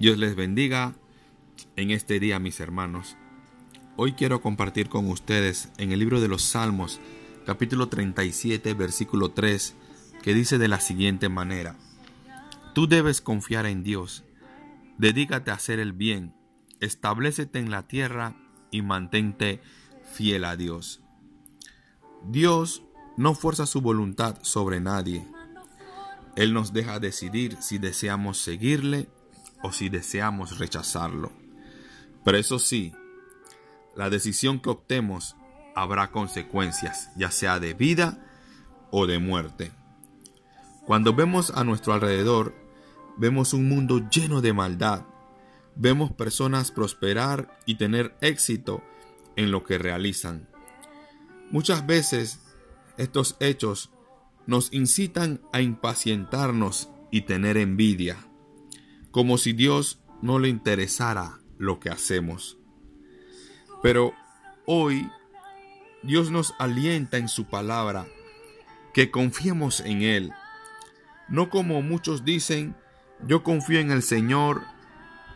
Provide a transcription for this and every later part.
Dios les bendiga en este día, mis hermanos. Hoy quiero compartir con ustedes en el libro de los Salmos, capítulo 37, versículo 3, que dice de la siguiente manera, Tú debes confiar en Dios, dedícate a hacer el bien, establecete en la tierra y mantente fiel a Dios. Dios no fuerza su voluntad sobre nadie. Él nos deja decidir si deseamos seguirle o si deseamos rechazarlo. Pero eso sí, la decisión que optemos habrá consecuencias, ya sea de vida o de muerte. Cuando vemos a nuestro alrededor, vemos un mundo lleno de maldad. Vemos personas prosperar y tener éxito en lo que realizan. Muchas veces estos hechos nos incitan a impacientarnos y tener envidia, como si Dios no le interesara lo que hacemos. Pero hoy Dios nos alienta en su palabra que confiemos en Él, no como muchos dicen, yo confío en el Señor,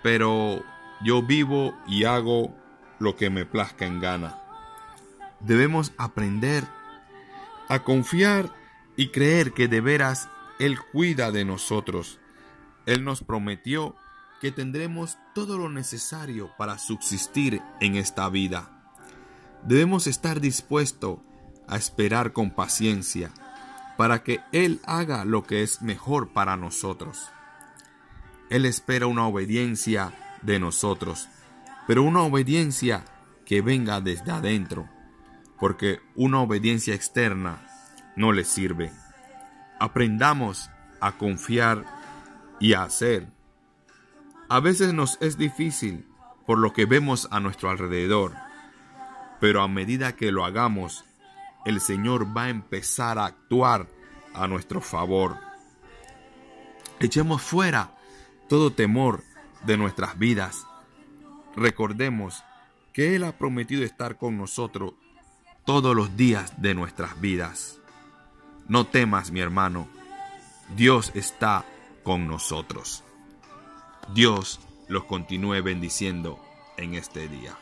pero yo vivo y hago lo que me plazca en gana. Debemos aprender a confiar y creer que de veras Él cuida de nosotros. Él nos prometió que tendremos todo lo necesario para subsistir en esta vida. Debemos estar dispuestos a esperar con paciencia para que Él haga lo que es mejor para nosotros. Él espera una obediencia de nosotros, pero una obediencia que venga desde adentro, porque una obediencia externa no le sirve. Aprendamos a confiar y a hacer. A veces nos es difícil por lo que vemos a nuestro alrededor, pero a medida que lo hagamos, el Señor va a empezar a actuar a nuestro favor. Echemos fuera todo temor de nuestras vidas. Recordemos que Él ha prometido estar con nosotros todos los días de nuestras vidas. No temas, mi hermano, Dios está con nosotros. Dios los continúe bendiciendo en este día.